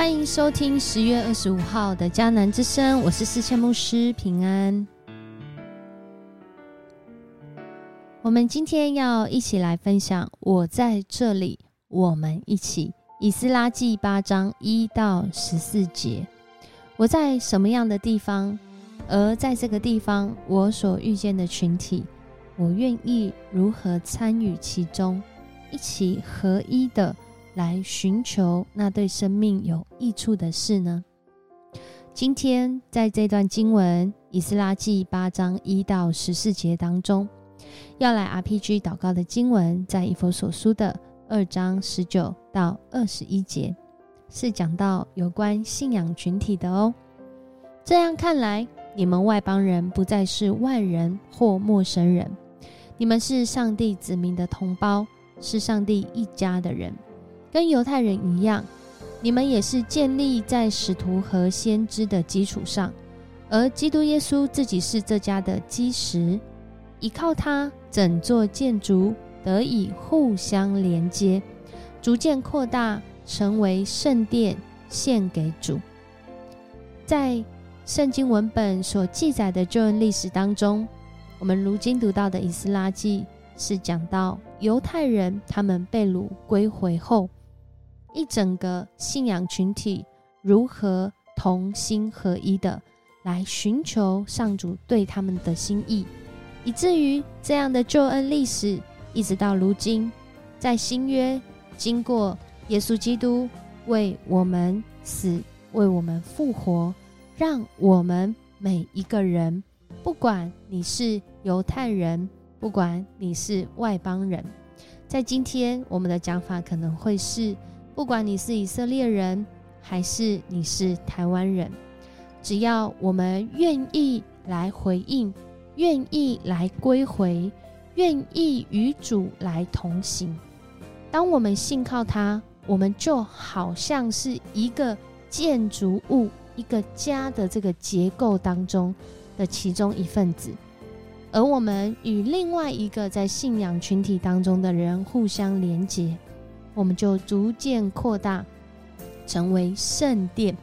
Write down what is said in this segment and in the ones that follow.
欢迎收听十月二十五号的迦南之声，我是四千牧师平安。我们今天要一起来分享，我在这里，我们一起。以斯拉记八章一到十四节，我在什么样的地方？而在这个地方，我所遇见的群体，我愿意如何参与其中，一起合一的。来寻求那对生命有益处的事呢？今天在这段经文《以斯拉记》八章一到十四节当中，要来 RPG 祷告的经文，在以弗所书的二章十九到二十一节，是讲到有关信仰群体的哦。这样看来，你们外邦人不再是外人或陌生人，你们是上帝子民的同胞，是上帝一家的人。跟犹太人一样，你们也是建立在使徒和先知的基础上，而基督耶稣自己是这家的基石，依靠他，整座建筑得以互相连接，逐渐扩大，成为圣殿，献给主。在圣经文本所记载的救恩历史当中，我们如今读到的《以斯拉记》是讲到犹太人他们被掳归回后。一整个信仰群体如何同心合一的来寻求上主对他们的心意，以至于这样的救恩历史一直到如今，在新约经过耶稣基督为我们死、为我们复活，让我们每一个人，不管你是犹太人，不管你是外邦人，在今天我们的讲法可能会是。不管你是以色列人，还是你是台湾人，只要我们愿意来回应，愿意来归回，愿意与主来同行，当我们信靠他，我们就好像是一个建筑物、一个家的这个结构当中的其中一份子，而我们与另外一个在信仰群体当中的人互相连结。我们就逐渐扩大，成为圣殿。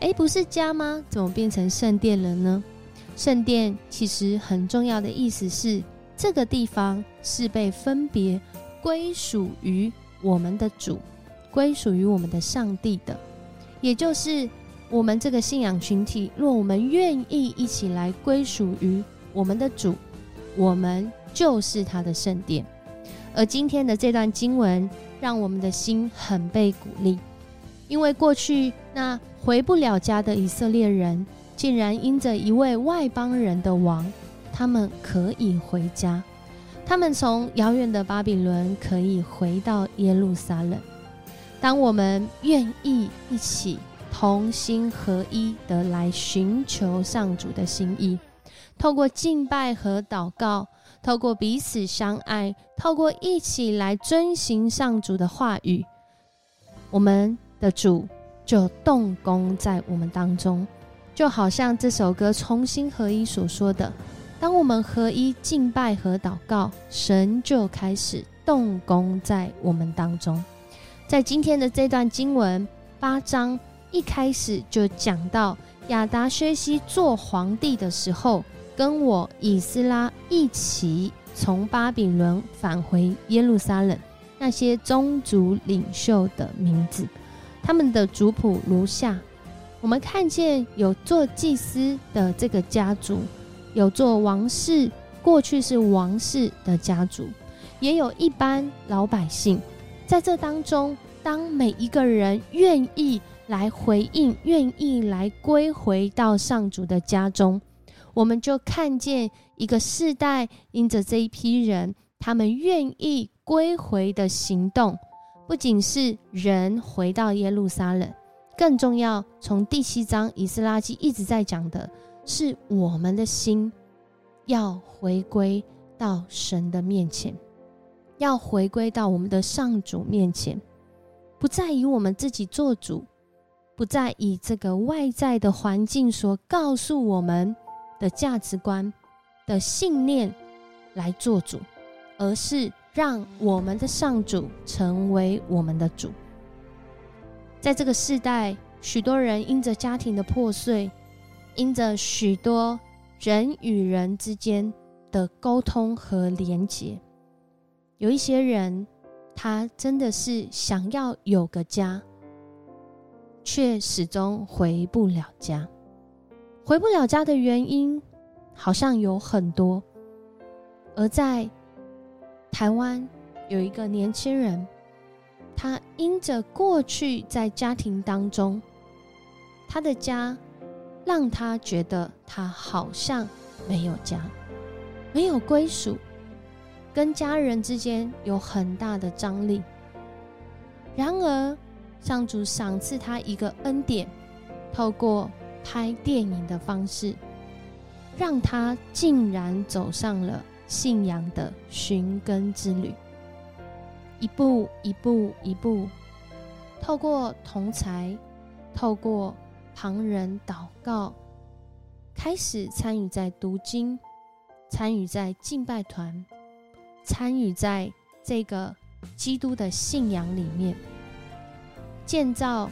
哎，不是家吗？怎么变成圣殿了呢？圣殿其实很重要的意思是，这个地方是被分别归属于我们的主，归属于我们的上帝的。也就是我们这个信仰群体，若我们愿意一起来归属于我们的主，我们就是他的圣殿。而今天的这段经文。让我们的心很被鼓励，因为过去那回不了家的以色列人，竟然因着一位外邦人的王，他们可以回家，他们从遥远的巴比伦可以回到耶路撒冷。当我们愿意一起同心合一的来寻求上主的心意，透过敬拜和祷告。透过彼此相爱，透过一起来遵行上主的话语，我们的主就动工在我们当中，就好像这首歌《重新合一》所说的：当我们合一敬拜和祷告，神就开始动工在我们当中。在今天的这段经文八章一开始就讲到亚达薛西做皇帝的时候。跟我以斯拉一起从巴比伦返回耶路撒冷，那些宗族领袖的名字，他们的族谱如下：我们看见有做祭司的这个家族，有做王室，过去是王室的家族，也有一般老百姓。在这当中，当每一个人愿意来回应，愿意来归回到上主的家中。我们就看见一个世代，因着这一批人，他们愿意归回的行动，不仅是人回到耶路撒冷，更重要。从第七章以斯拉记一直在讲的是，我们的心要回归到神的面前，要回归到我们的上主面前，不再以我们自己做主，不再以这个外在的环境所告诉我们。的价值观、的信念来做主，而是让我们的上主成为我们的主。在这个世代，许多人因着家庭的破碎，因着许多人与人之间的沟通和连结，有一些人，他真的是想要有个家，却始终回不了家。回不了家的原因，好像有很多。而在台湾，有一个年轻人。他因着过去在家庭当中，他的家让他觉得他好像没有家，没有归属，跟家人之间有很大的张力。然而，上主赏赐他一个恩典，透过拍电影的方式，让他竟然走上了信仰的寻根之旅。一步一步一步，透过同才，透过旁人祷告，开始参与在读经，参与在敬拜团，参与在这个基督的信仰里面，建造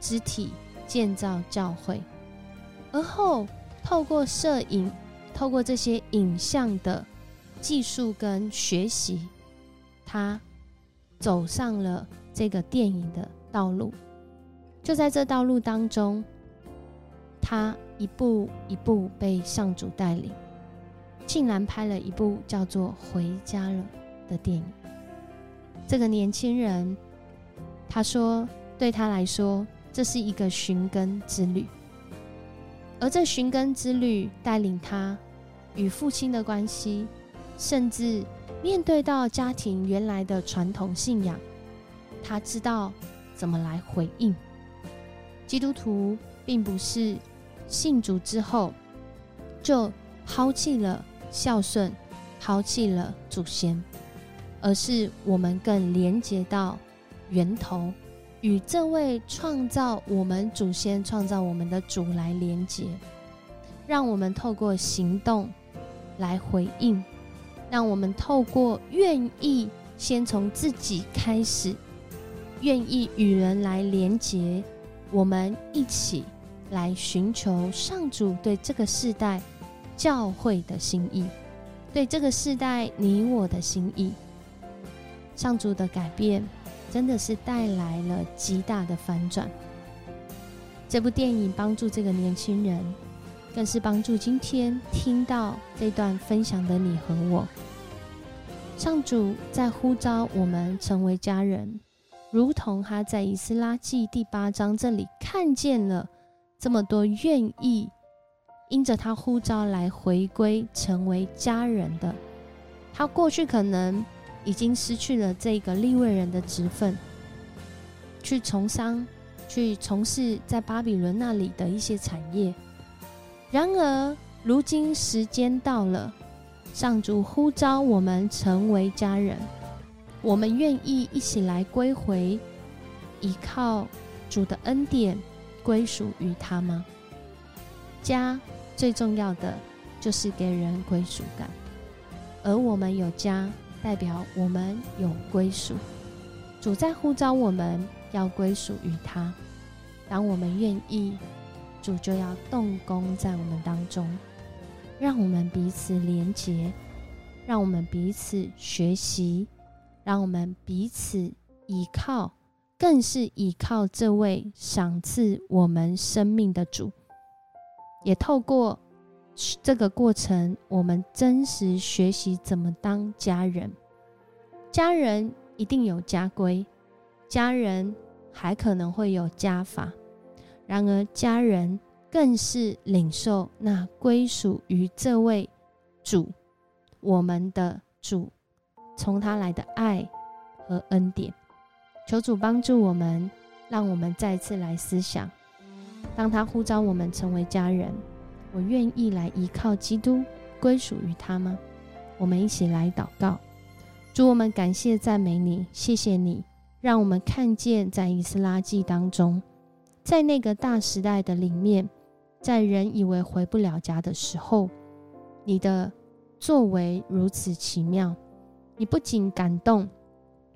肢体，建造教会。而后，透过摄影，透过这些影像的技术跟学习，他。走上了这个电影的道路，就在这道路当中，他一步一步被上主带领，竟然拍了一部叫做《回家了》的电影。这个年轻人他说，对他来说，这是一个寻根之旅，而这寻根之旅带领他与父亲的关系，甚至。面对到家庭原来的传统信仰，他知道怎么来回应。基督徒并不是信主之后就抛弃了孝顺，抛弃了祖先，而是我们更连接到源头，与这位创造我们祖先、创造我们的主来连接，让我们透过行动来回应。让我们透过愿意先从自己开始，愿意与人来连结，我们一起来寻求上主对这个世代教会的心意，对这个世代你我的心意。上主的改变真的是带来了极大的反转。这部电影帮助这个年轻人。更是帮助今天听到这段分享的你和我。上主在呼召我们成为家人，如同他在以斯拉记第八章这里看见了这么多愿意因着他呼召来回归成为家人的。他过去可能已经失去了这个立位人的职分，去从商，去从事在巴比伦那里的一些产业。然而，如今时间到了，上主呼召我们成为家人，我们愿意一起来归回，依靠主的恩典，归属于他吗？家最重要的就是给人归属感，而我们有家，代表我们有归属。主在呼召我们要归属于他，当我们愿意。主就要动工在我们当中，让我们彼此连结，让我们彼此学习，让我们彼此依靠，更是依靠这位赏赐我们生命的主。也透过这个过程，我们真实学习怎么当家人。家人一定有家规，家人还可能会有家法。然而，家人更是领受那归属于这位主，我们的主，从他来的爱和恩典。求主帮助我们，让我们再次来思想：当他呼召我们成为家人，我愿意来依靠基督，归属于他吗？我们一起来祷告：主，我们感谢赞美你，谢谢你，让我们看见在以斯拉记当中。在那个大时代的里面，在人以为回不了家的时候，你的作为如此奇妙。你不仅感动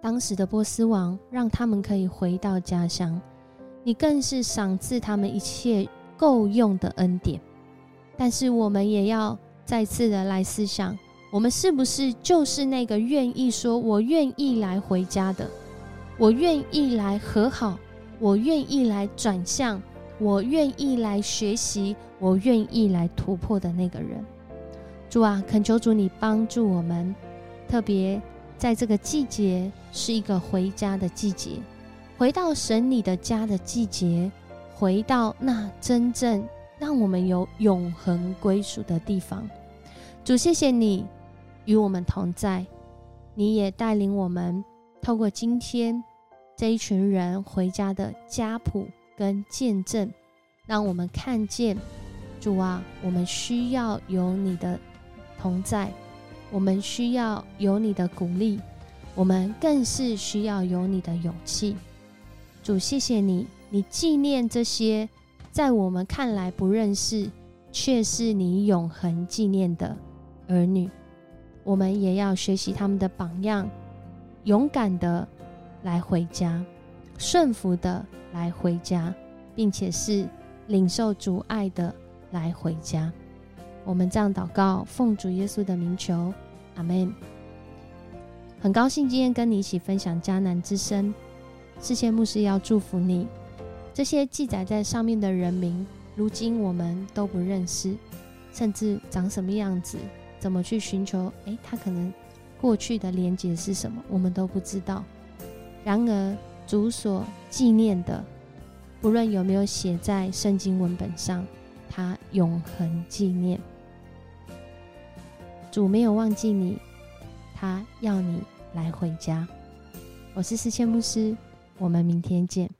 当时的波斯王，让他们可以回到家乡，你更是赏赐他们一切够用的恩典。但是我们也要再次的来思想，我们是不是就是那个愿意说“我愿意来回家”的，我愿意来和好，我愿意来转向，我愿意来学习，我愿意来突破的那个人。主啊，恳求主你帮助我们，特别在这个季节是一个回家的季节，回到神你的家的季节，回到那真正。让我们有永恒归属的地方。主，谢谢你与我们同在，你也带领我们透过今天这一群人回家的家谱跟见证，让我们看见主啊，我们需要有你的同在，我们需要有你的鼓励，我们更是需要有你的勇气。主，谢谢你，你纪念这些。在我们看来不认识，却是你永恒纪念的儿女，我们也要学习他们的榜样，勇敢的来回家，顺服的来回家，并且是领受主爱的来回家。我们这样祷告，奉主耶稣的名求，阿门。很高兴今天跟你一起分享迦南之声，世界牧师要祝福你。这些记载在上面的人名，如今我们都不认识，甚至长什么样子，怎么去寻求？诶，他可能过去的连结是什么，我们都不知道。然而，主所纪念的，不论有没有写在圣经文本上，他永恒纪念。主没有忘记你，他要你来回家。我是思谦牧师，我们明天见。